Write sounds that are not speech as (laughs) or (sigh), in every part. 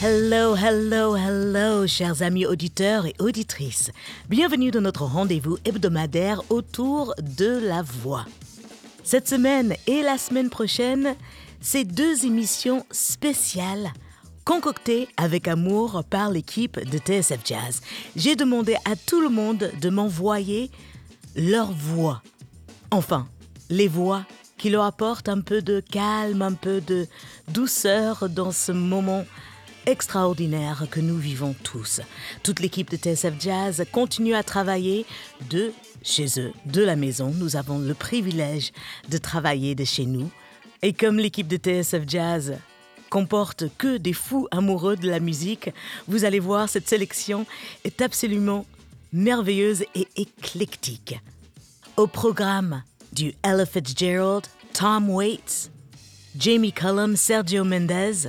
Hello, hello, hello, chers amis auditeurs et auditrices. Bienvenue dans notre rendez-vous hebdomadaire autour de la voix. Cette semaine et la semaine prochaine, c'est deux émissions spéciales concoctées avec amour par l'équipe de TSF Jazz. J'ai demandé à tout le monde de m'envoyer leur voix. Enfin, les voix qui leur apportent un peu de calme, un peu de douceur dans ce moment extraordinaire que nous vivons tous. Toute l'équipe de TSF Jazz continue à travailler de chez eux, de la maison. Nous avons le privilège de travailler de chez nous. Et comme l'équipe de TSF Jazz comporte que des fous amoureux de la musique, vous allez voir, cette sélection est absolument merveilleuse et éclectique. Au programme du Ella Fitzgerald, Tom Waits, Jamie Cullum, Sergio Mendez,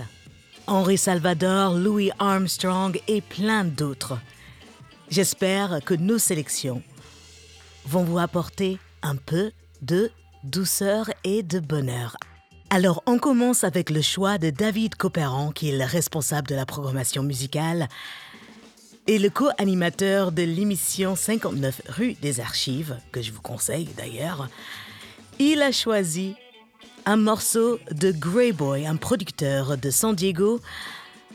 Henri Salvador, Louis Armstrong et plein d'autres. J'espère que nos sélections vont vous apporter un peu de douceur et de bonheur. Alors, on commence avec le choix de David Copperan, qui est le responsable de la programmation musicale et le co-animateur de l'émission 59 rue des Archives, que je vous conseille d'ailleurs. Il a choisi un morceau de Grey Boy, un producteur de San Diego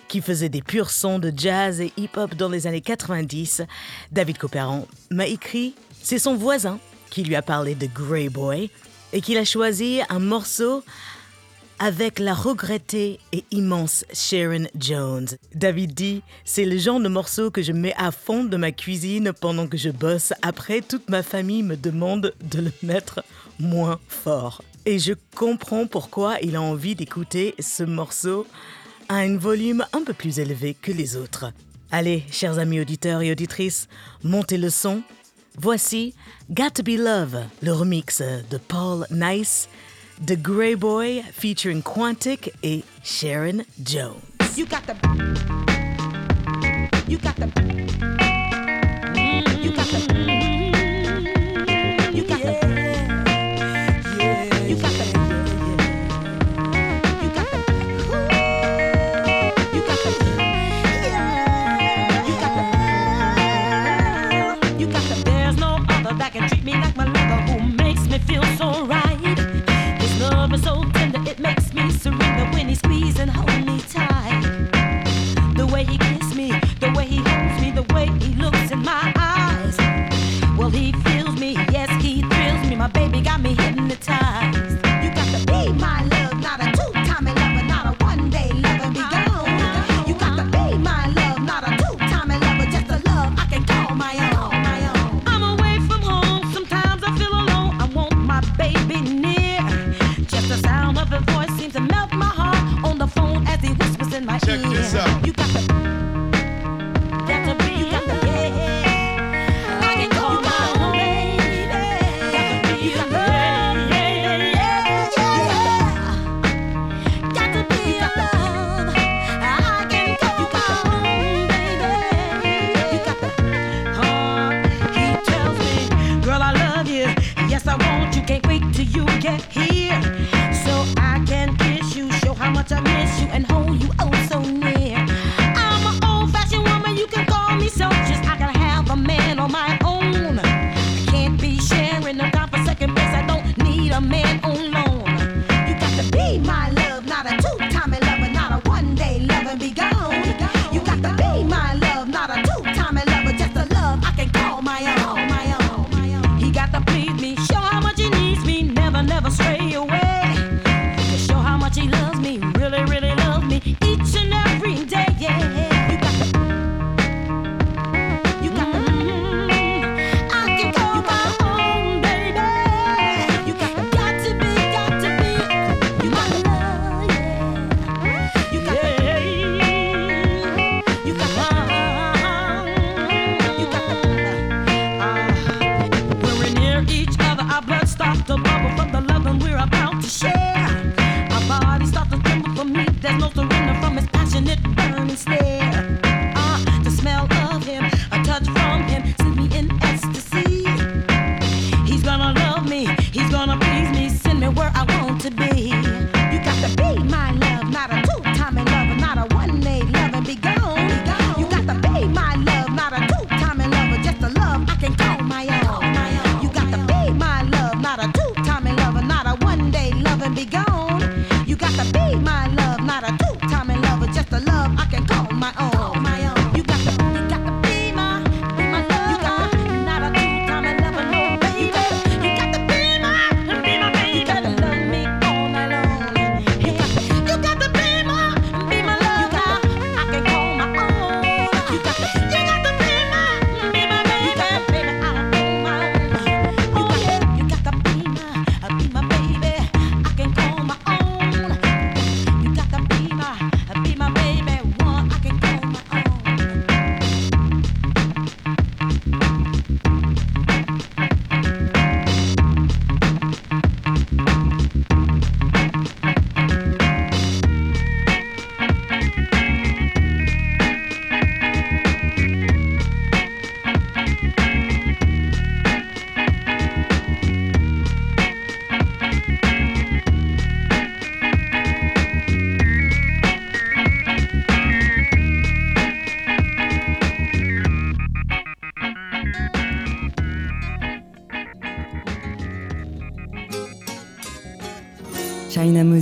qui faisait des purs sons de jazz et hip-hop dans les années 90. David Copperan m'a écrit, c'est son voisin qui lui a parlé de Grey Boy et qu'il a choisi un morceau avec la regrettée et immense Sharon Jones. David dit, c'est le genre de morceau que je mets à fond de ma cuisine pendant que je bosse. Après, toute ma famille me demande de le mettre moins fort. Et je comprends pourquoi il a envie d'écouter ce morceau à un volume un peu plus élevé que les autres. Allez, chers amis auditeurs et auditrices, montez le son. Voici Got to Be Love, le remix de Paul Nice The Grey Boy featuring Quantic et Sharon Jones. You got the. You got the. You got the. Feel so right.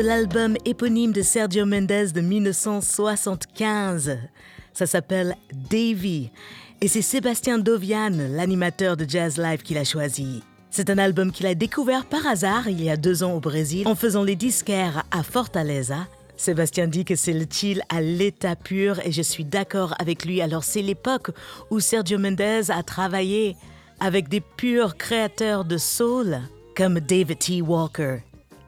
L'album éponyme de Sergio Mendes de 1975. Ça s'appelle Davy. Et c'est Sébastien Dovian, l'animateur de Jazz Live, qui l'a choisi. C'est un album qu'il a découvert par hasard il y a deux ans au Brésil en faisant les disquaires à Fortaleza. Sébastien dit que c'est le chill à l'état pur et je suis d'accord avec lui. Alors c'est l'époque où Sergio Mendes a travaillé avec des purs créateurs de soul comme David T. Walker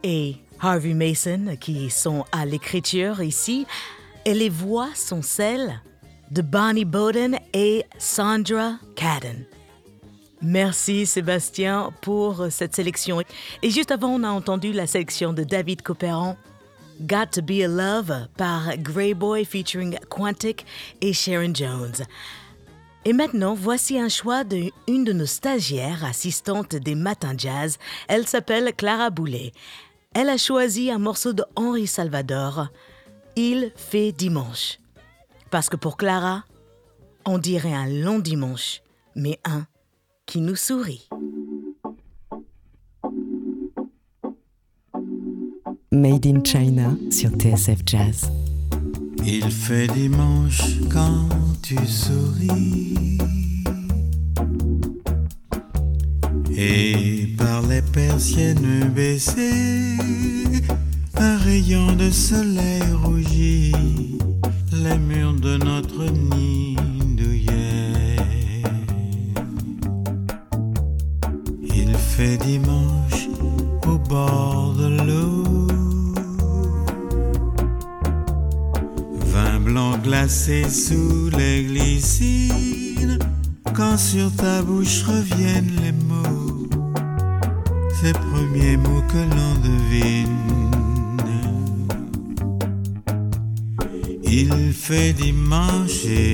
et Harvey Mason qui sont à l'écriture ici, et les voix sont celles de Bonnie Bowden et Sandra Cadden. Merci Sébastien pour cette sélection. Et juste avant, on a entendu la sélection de David Copperan, Got to Be a Love par Grey Boy featuring Quantic et Sharon Jones. Et maintenant, voici un choix d'une de nos stagiaires assistantes des matins jazz. Elle s'appelle Clara Boulet elle a choisi un morceau de Henri Salvador, Il fait dimanche. Parce que pour Clara, on dirait un long dimanche, mais un qui nous sourit. Made in China sur TSF Jazz. Il fait dimanche quand tu souris. Et par les persiennes baissées, un rayon de soleil rougit les murs dimanche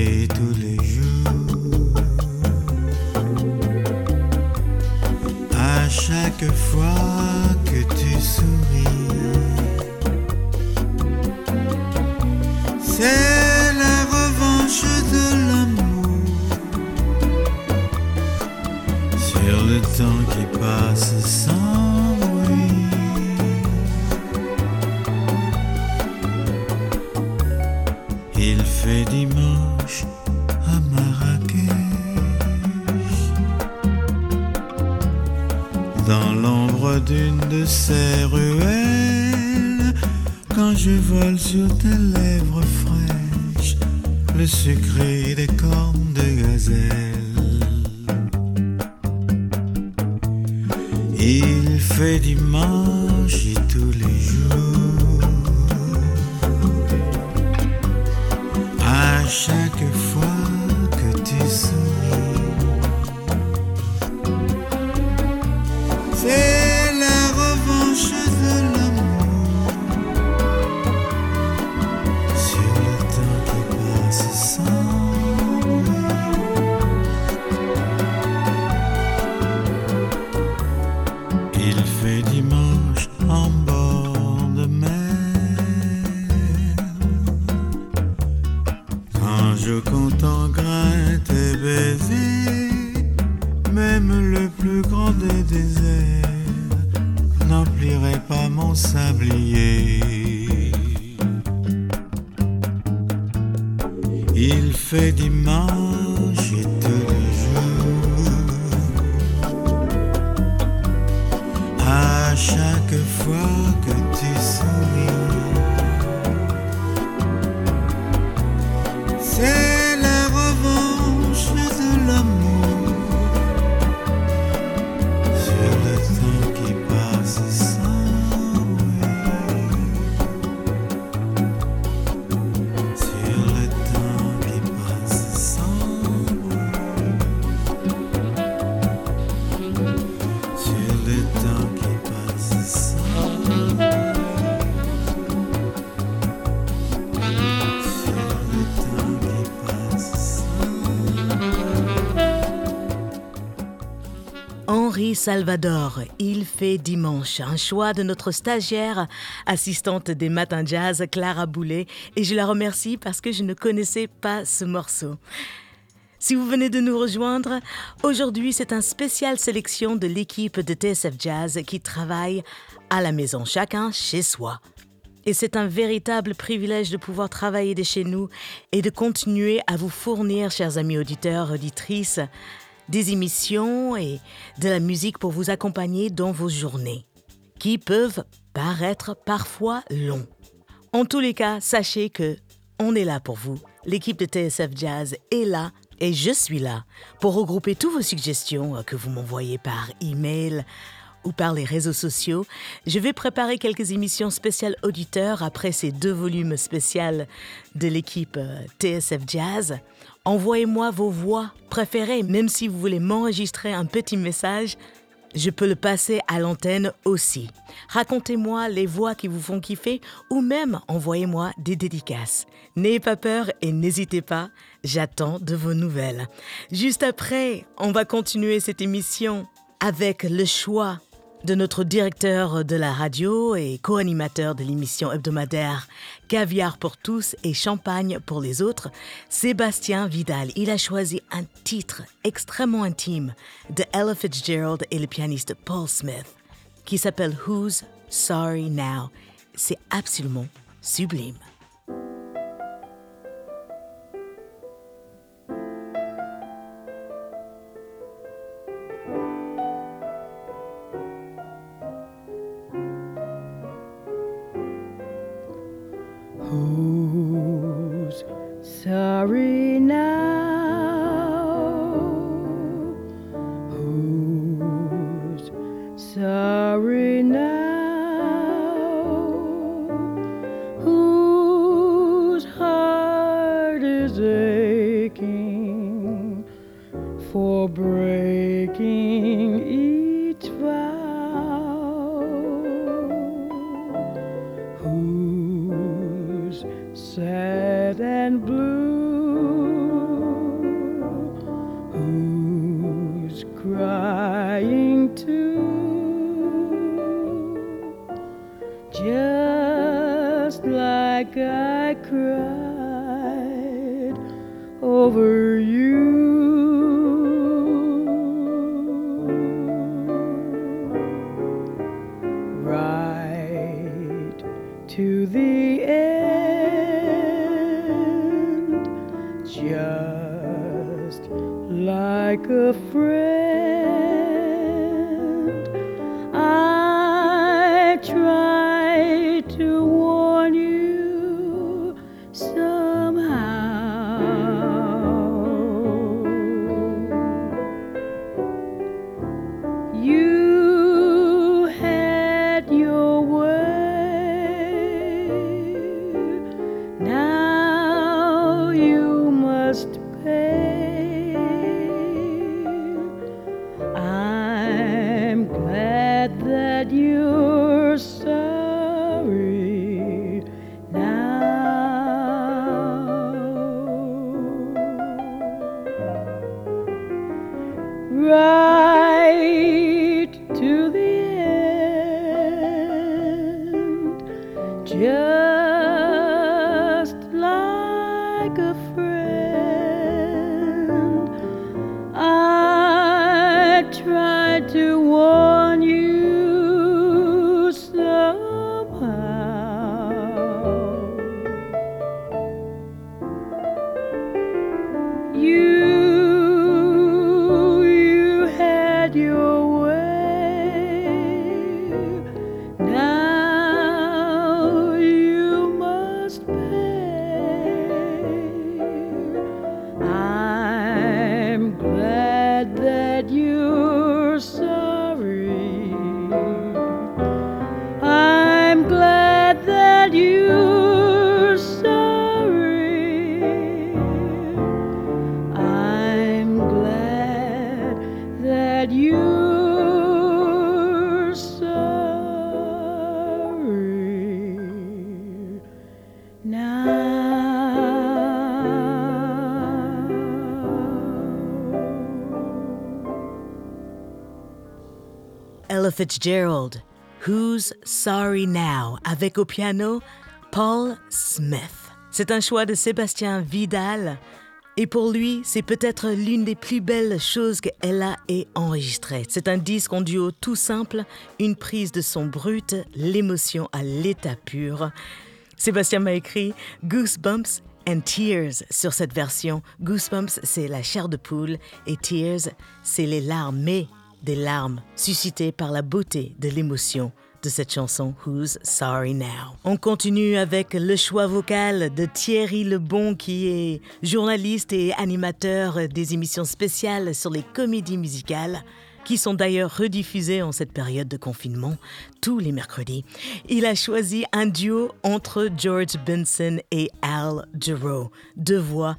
Salvador, Il fait dimanche, un choix de notre stagiaire, assistante des matins jazz, Clara Boulet, et je la remercie parce que je ne connaissais pas ce morceau. Si vous venez de nous rejoindre, aujourd'hui c'est un spécial sélection de l'équipe de TSF Jazz qui travaille à la maison, chacun chez soi. Et c'est un véritable privilège de pouvoir travailler de chez nous et de continuer à vous fournir, chers amis auditeurs, auditrices, des émissions et de la musique pour vous accompagner dans vos journées, qui peuvent paraître parfois longs. En tous les cas, sachez que on est là pour vous. L'équipe de TSF Jazz est là et je suis là pour regrouper toutes vos suggestions que vous m'envoyez par email ou par les réseaux sociaux. Je vais préparer quelques émissions spéciales auditeurs après ces deux volumes spéciaux de l'équipe euh, TSF Jazz. Envoyez-moi vos voix préférées, même si vous voulez m'enregistrer un petit message. Je peux le passer à l'antenne aussi. Racontez-moi les voix qui vous font kiffer ou même envoyez-moi des dédicaces. N'ayez pas peur et n'hésitez pas, j'attends de vos nouvelles. Juste après, on va continuer cette émission avec le choix de notre directeur de la radio et co-animateur de l'émission hebdomadaire Caviar pour tous et Champagne pour les autres, Sébastien Vidal. Il a choisi un titre extrêmement intime de Ella Fitzgerald et le pianiste Paul Smith qui s'appelle Who's Sorry Now. C'est absolument sublime. Fitzgerald, Who's Sorry Now, avec au piano Paul Smith. C'est un choix de Sébastien Vidal, et pour lui, c'est peut-être l'une des plus belles choses qu'elle ait enregistrées. C'est un disque en duo tout simple, une prise de son brut, l'émotion à l'état pur. Sébastien m'a écrit Goosebumps and Tears sur cette version. Goosebumps, c'est la chair de poule et Tears, c'est les larmes des larmes suscitées par la beauté de l'émotion de cette chanson Who's Sorry Now? On continue avec le choix vocal de Thierry Lebon qui est journaliste et animateur des émissions spéciales sur les comédies musicales qui sont d'ailleurs rediffusées en cette période de confinement tous les mercredis. Il a choisi un duo entre George Benson et Al Jarreau, deux voix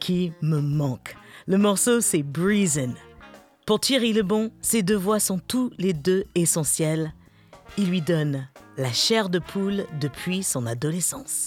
qui me manquent. Le morceau c'est Breezin'. Pour Thierry Lebon, ces deux voix sont tous les deux essentielles. Il lui donne la chair de poule depuis son adolescence.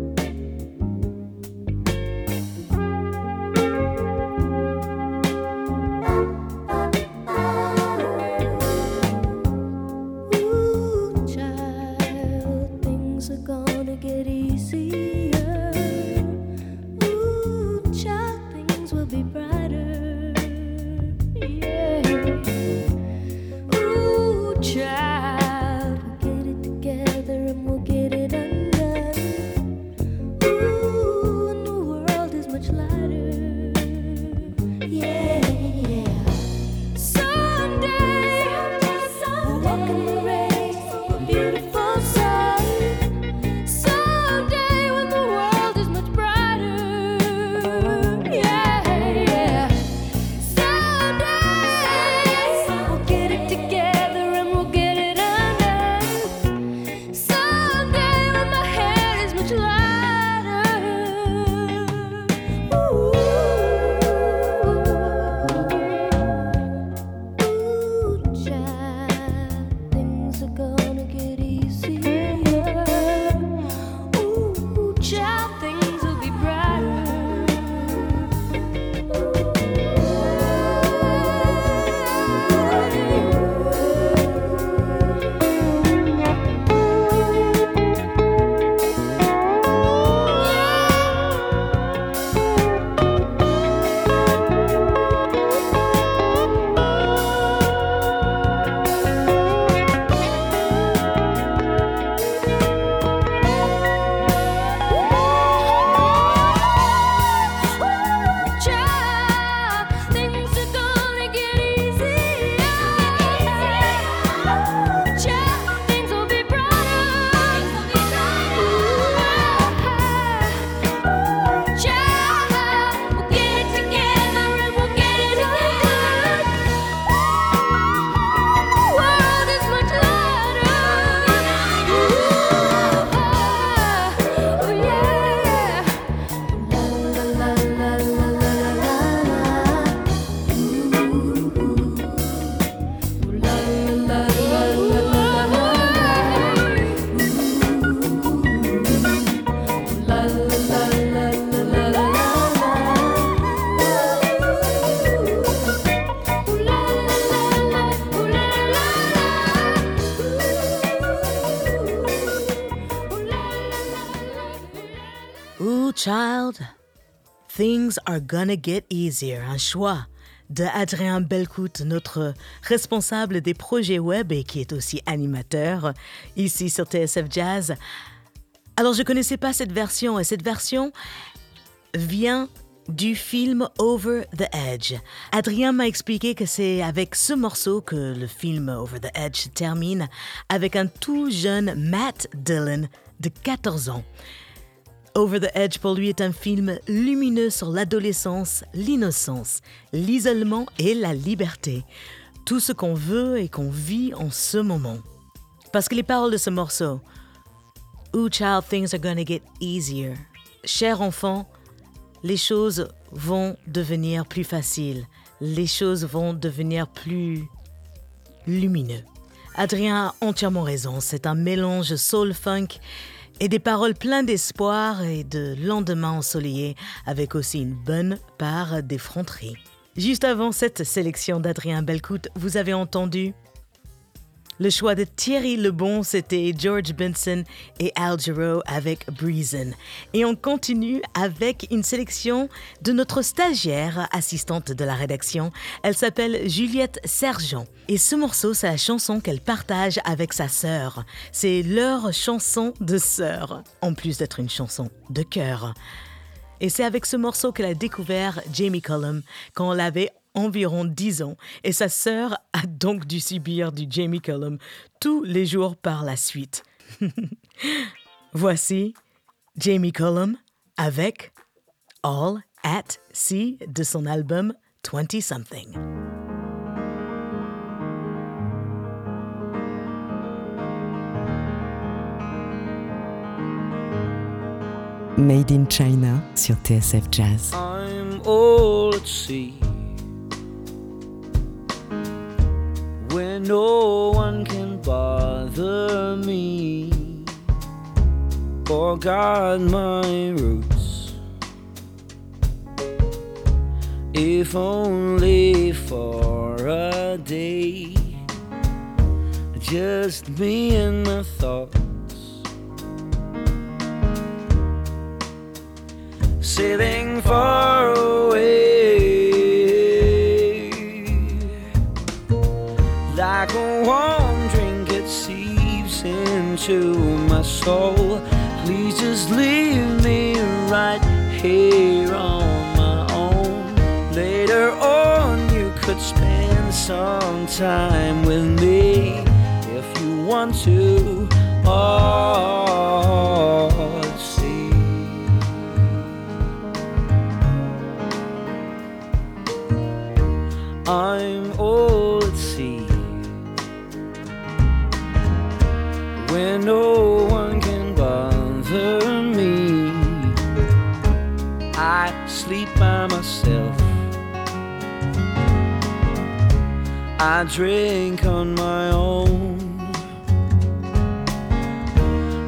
Things are gonna get easier. Un choix de Adrien Belcout, notre responsable des projets web et qui est aussi animateur ici sur TSF Jazz. Alors, je connaissais pas cette version et cette version vient du film Over the Edge. Adrien m'a expliqué que c'est avec ce morceau que le film Over the Edge termine avec un tout jeune Matt Dillon de 14 ans. Over the Edge pour lui est un film lumineux sur l'adolescence, l'innocence, l'isolement et la liberté. Tout ce qu'on veut et qu'on vit en ce moment. Parce que les paroles de ce morceau, Ooh child, things are gonna get easier? Cher enfant, les choses vont devenir plus faciles. Les choses vont devenir plus lumineux. Adrien a entièrement raison. C'est un mélange soul-funk et des paroles pleines d'espoir et de lendemain ensoleillé avec aussi une bonne part d'effronterie. Juste avant cette sélection d'Adrien Belcout, vous avez entendu le choix de Thierry Lebon, c'était George Benson et Al Jarreau avec Breezin. Et on continue avec une sélection de notre stagiaire, assistante de la rédaction. Elle s'appelle Juliette Sergent. Et ce morceau, c'est la chanson qu'elle partage avec sa sœur. C'est leur chanson de sœur, en plus d'être une chanson de cœur. Et c'est avec ce morceau qu'elle a découvert Jamie Cullum quand on l'avait environ 10 ans et sa sœur a donc dû subir du Jamie Cullum tous les jours par la suite. (laughs) Voici Jamie Cullum avec All at Sea de son album 20 Something. Made in China sur TSF Jazz. I'm all at sea no one can bother me or guard my roots. If only for a day, just me and my thoughts. sailing far away. Into my soul. Please just leave me right here on my own. Later on, you could spend some time with me if you want to. Oh, see. I'm no one can bother me. I sleep by myself. I drink on my own.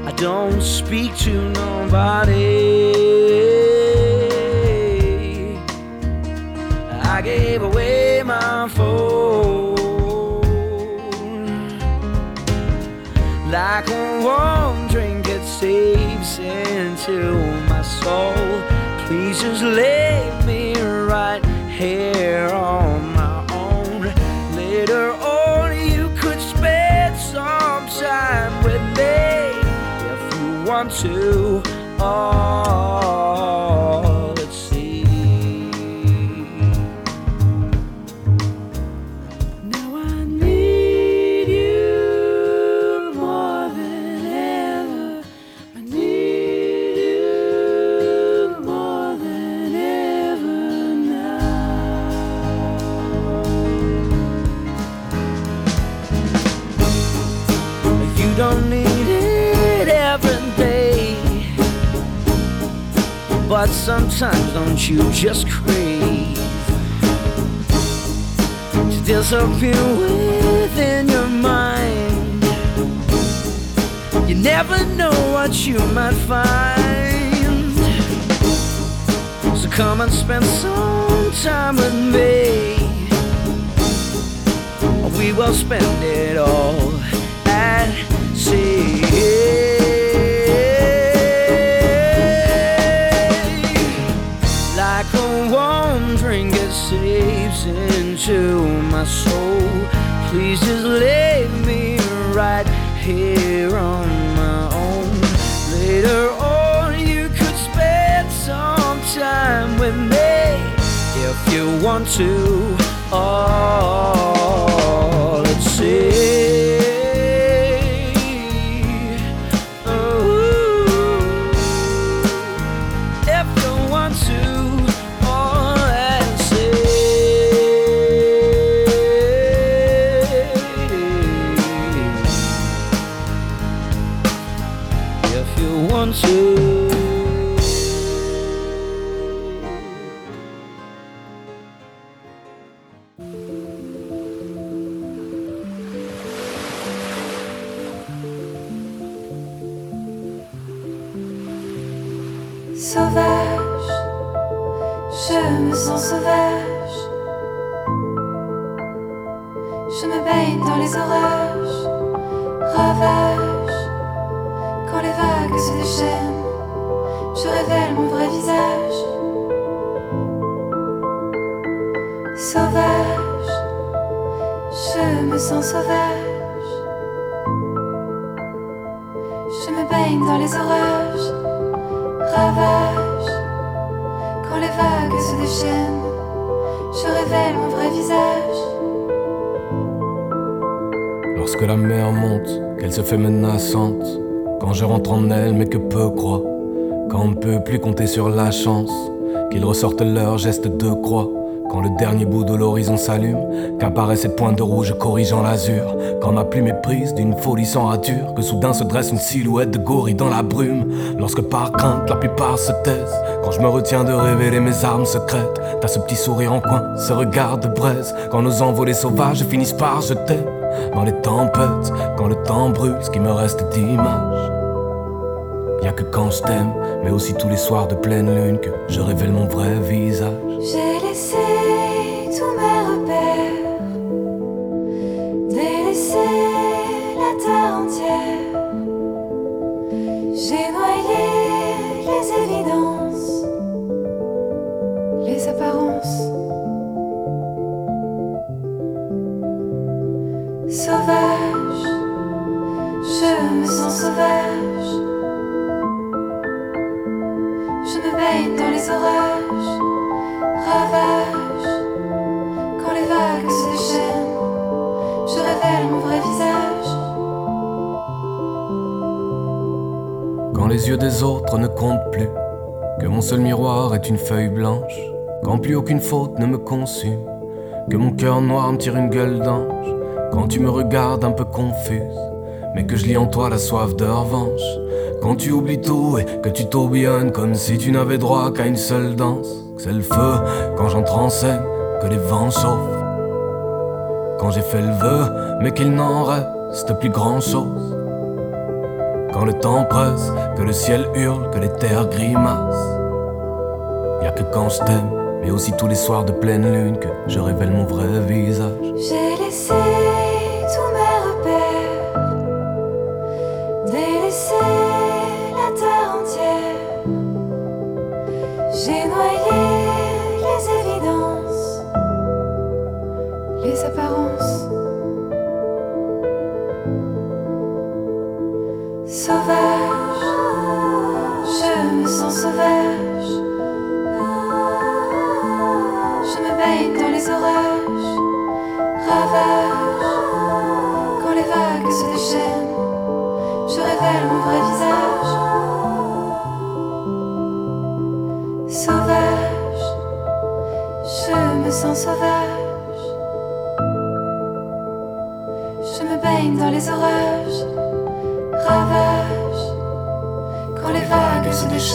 I don't speak to nobody. Like a warm drink it seeps into my soul. Please just leave me right here on my own. Later on, you could spend some time with me if you want to. Oh, But sometimes don't you just crave to disappear within your mind? You never know what you might find. So come and spend some time with me. We will spend it all at sea. My soul. Please just leave me right here on my own. Later on, you could spend some time with me if you want to. Oh, je révèle mon vrai visage. Lorsque la mer monte, qu'elle se fait menaçante, quand je rentre en elle mais que peu croient, quand on ne peut plus compter sur la chance, qu'ils ressortent leurs gestes de croix. Quand le dernier bout de l'horizon s'allume, qu'apparaît cette pointe de rouge corrigeant l'azur. Quand ma plume est prise d'une folie sans rature, que soudain se dresse une silhouette de gorille dans la brume. Lorsque par crainte la plupart se taisent, quand je me retiens de révéler mes armes secrètes, t'as ce petit sourire en coin, ce regard de braise. Quand nos envolées sauvages finissent par je t'aime. Dans les tempêtes, quand le temps brûle, ce qui me reste d'image. Y a que quand je t'aime, mais aussi tous les soirs de pleine lune, que je révèle mon vrai visage. J'ai laissé plus aucune faute ne me consume, que mon cœur noir me tire une gueule d'ange, quand tu me regardes un peu confuse, mais que je lis en toi la soif de revanche, quand tu oublies tout et que tu tourbillonnes comme si tu n'avais droit qu'à une seule danse, que c'est le feu quand j'entre en scène, que les vents chauffent, quand j'ai fait le vœu, mais qu'il n'en reste plus grand chose. Quand le temps presse, que le ciel hurle, que les terres grimacent. Y a que quand je t'aime, mais aussi tous les soirs de pleine lune, que je révèle mon vrai visage. J'ai laissé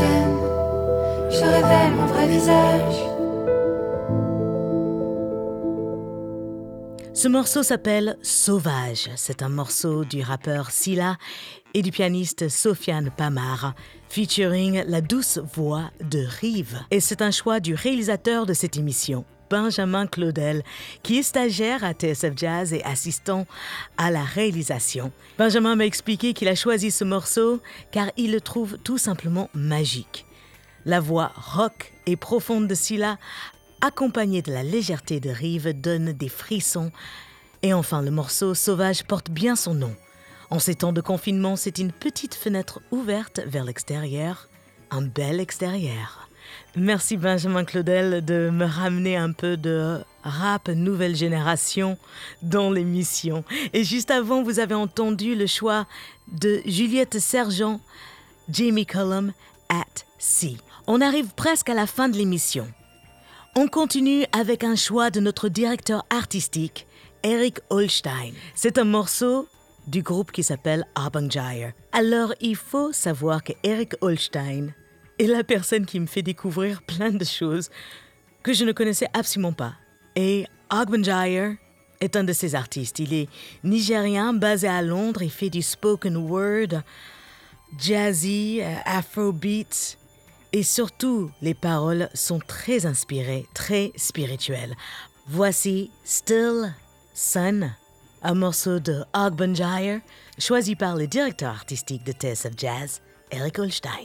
je révèle mon vrai visage. Ce morceau s'appelle Sauvage. C'est un morceau du rappeur Silla et du pianiste Sofiane Pamar, featuring la douce voix de Rive. Et c'est un choix du réalisateur de cette émission, Benjamin Claudel, qui est stagiaire à TSF Jazz et assistant à la réalisation. Benjamin m'a expliqué qu'il a choisi ce morceau car il le trouve tout simplement magique. La voix rock et profonde de Silla, accompagnée de la légèreté de Rive, donne des frissons. Et enfin, le morceau Sauvage porte bien son nom. En ces temps de confinement, c'est une petite fenêtre ouverte vers l'extérieur, un bel extérieur. Merci Benjamin Claudel de me ramener un peu de rap nouvelle génération dans l'émission. Et juste avant, vous avez entendu le choix de Juliette Sergent, Jamie Cullum, At Sea. On arrive presque à la fin de l'émission. On continue avec un choix de notre directeur artistique, Eric Holstein. C'est un morceau du groupe qui s'appelle Arbangire. Alors, il faut savoir que Eric Holstein est la personne qui me fait découvrir plein de choses que je ne connaissais absolument pas. Et Arbangire est un de ces artistes. Il est nigérien, basé à Londres. Il fait du spoken word, jazzy, euh, afrobeat. Et surtout, les paroles sont très inspirées, très spirituelles. Voici Still Sun, un morceau de Ogbanjire, choisi par le directeur artistique de TSF Jazz, Eric Holstein.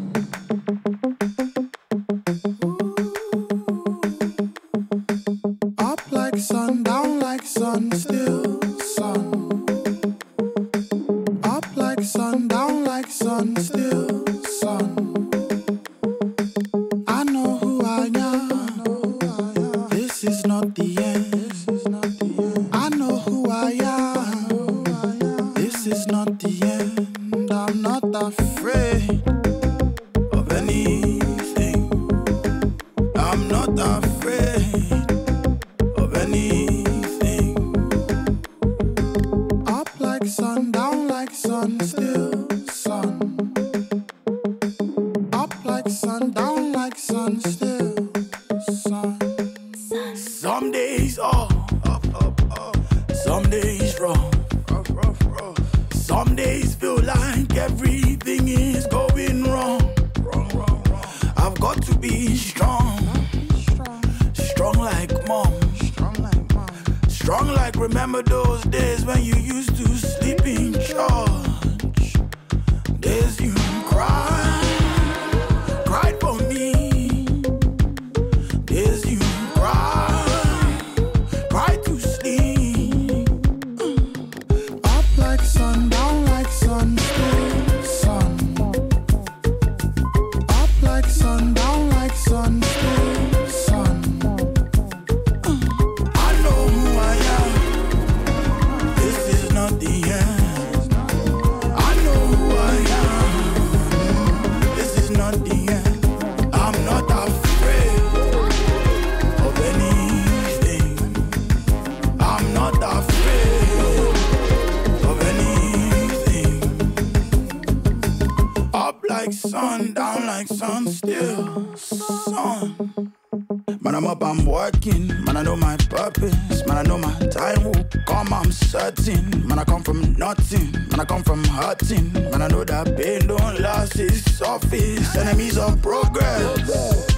Working. Man, I know my purpose. Man, I know my time will come, I'm certain. Man, I come from nothing. Man, I come from hurting. Man, I know that pain don't last, it's surface. Enemies of progress.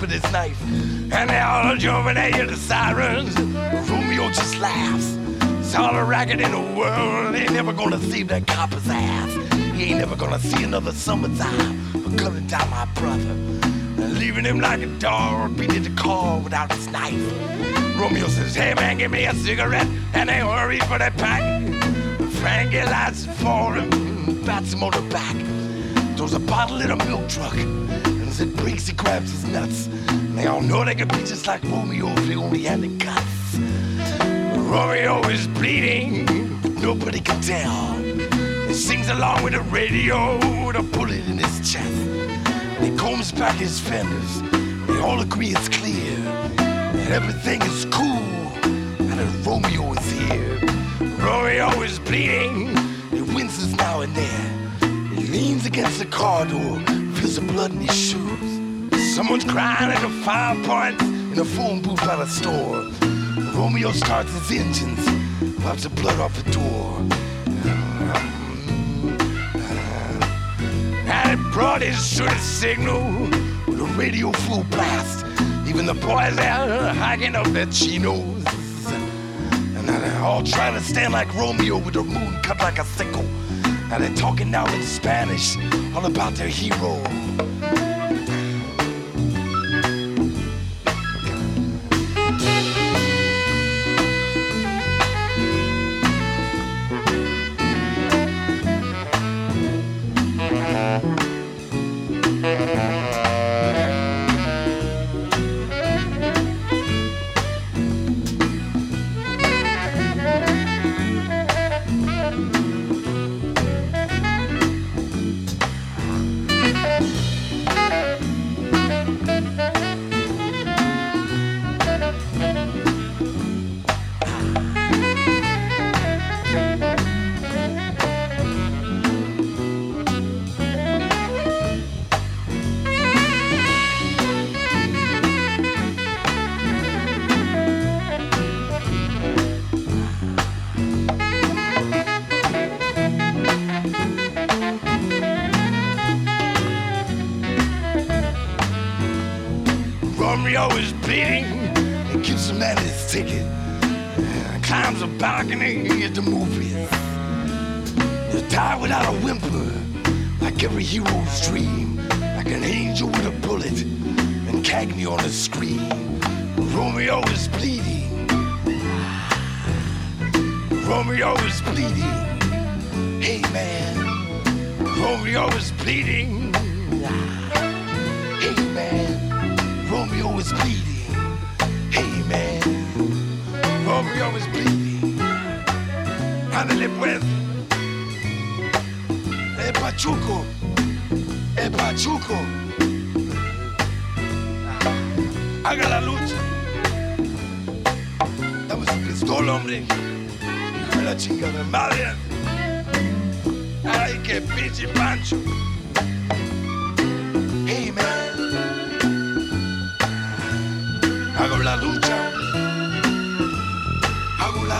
With his knife. And they all at the sirens. Romeo just laughs. It's all the racket in the world. They ain't never gonna save that copper's ass. He ain't never gonna see another summertime for cutting down my brother. Leaving him like a dog beating the car without his knife. Romeo says, Hey man, give me a cigarette. And they hurry for that pack. Frankie lights for him, bats him on the back. Throws a bottle in a milk truck. And it breaks, he grabs his nuts. And they all know they could be just like Romeo if they only had the guts. Romeo is bleeding, nobody can tell. He sings along with the radio with a bullet in his chest. And he combs back his fenders. They all agree it's clear that everything is cool and that Romeo is here. Romeo is bleeding, he winces now and then. He leans against the car door, feels the blood in his shoes. Someone's crying at the five points in a phone booth by the store. Romeo starts his engines, wipes the blood off the door. Um, um, and it brought his short signal with a radio full blast. Even the boys there hiking up their chinos. And they're all trying to stand like Romeo with their moon cut like a sickle. Now they're talking now in Spanish, all about their hero.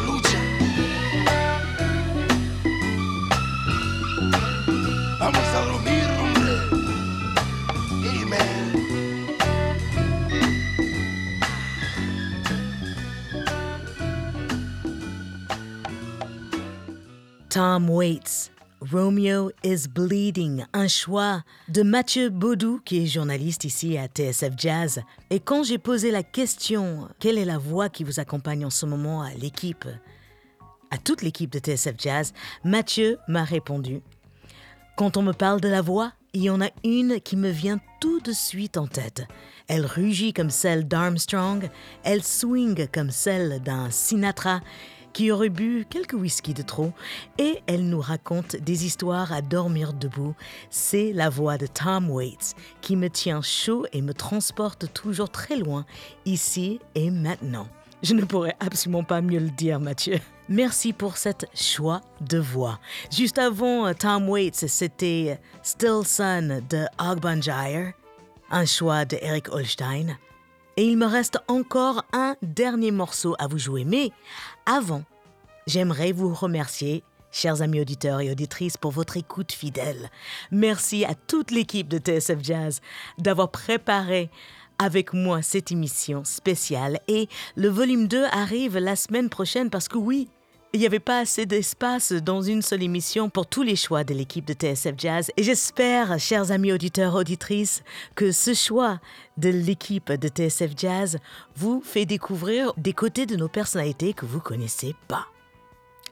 Lucha. Vamos a dormir, hombre. Man. Tom Waits. Romeo is Bleeding, un choix de Mathieu Baudou, qui est journaliste ici à TSF Jazz. Et quand j'ai posé la question, quelle est la voix qui vous accompagne en ce moment à l'équipe, à toute l'équipe de TSF Jazz, Mathieu m'a répondu. Quand on me parle de la voix, il y en a une qui me vient tout de suite en tête. Elle rugit comme celle d'Armstrong, elle swing comme celle d'un Sinatra qui aurait bu quelques whisky de trop, et elle nous raconte des histoires à dormir debout. C'est la voix de Tom Waits qui me tient chaud et me transporte toujours très loin, ici et maintenant. Je ne pourrais absolument pas mieux le dire, Mathieu. Merci pour cet choix de voix. Juste avant euh, Tom Waits, c'était Still Sun de Ogbanjire, un choix de Eric Holstein. Et il me reste encore un dernier morceau à vous jouer. Mais avant, j'aimerais vous remercier, chers amis auditeurs et auditrices, pour votre écoute fidèle. Merci à toute l'équipe de TSF Jazz d'avoir préparé avec moi cette émission spéciale. Et le volume 2 arrive la semaine prochaine parce que oui, il n'y avait pas assez d'espace dans une seule émission pour tous les choix de l'équipe de TSF Jazz. Et j'espère, chers amis auditeurs, auditrices, que ce choix de l'équipe de TSF Jazz vous fait découvrir des côtés de nos personnalités que vous connaissez pas.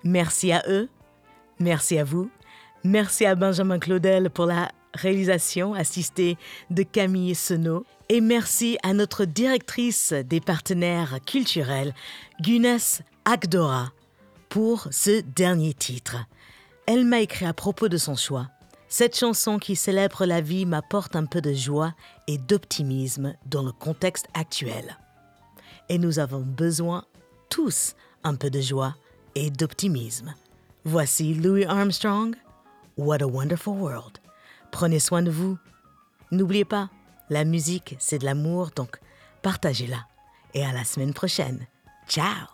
Merci à eux, merci à vous, merci à Benjamin Claudel pour la réalisation assistée de Camille Senot et merci à notre directrice des partenaires culturels, Gunes Agdora pour ce dernier titre. Elle m'a écrit à propos de son choix. Cette chanson qui célèbre la vie m'apporte un peu de joie et d'optimisme dans le contexte actuel. Et nous avons besoin tous un peu de joie et d'optimisme. Voici Louis Armstrong, What a Wonderful World. Prenez soin de vous. N'oubliez pas, la musique, c'est de l'amour, donc partagez-la. Et à la semaine prochaine. Ciao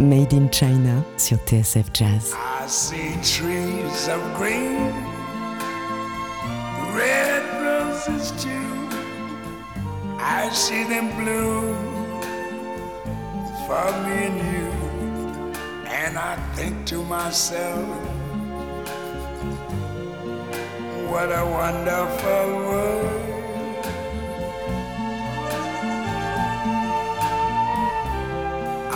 Made in China sur TSF Jazz. I see trees of green, red roses too. I see them bloom for me and you. And I think to myself, what a wonderful world.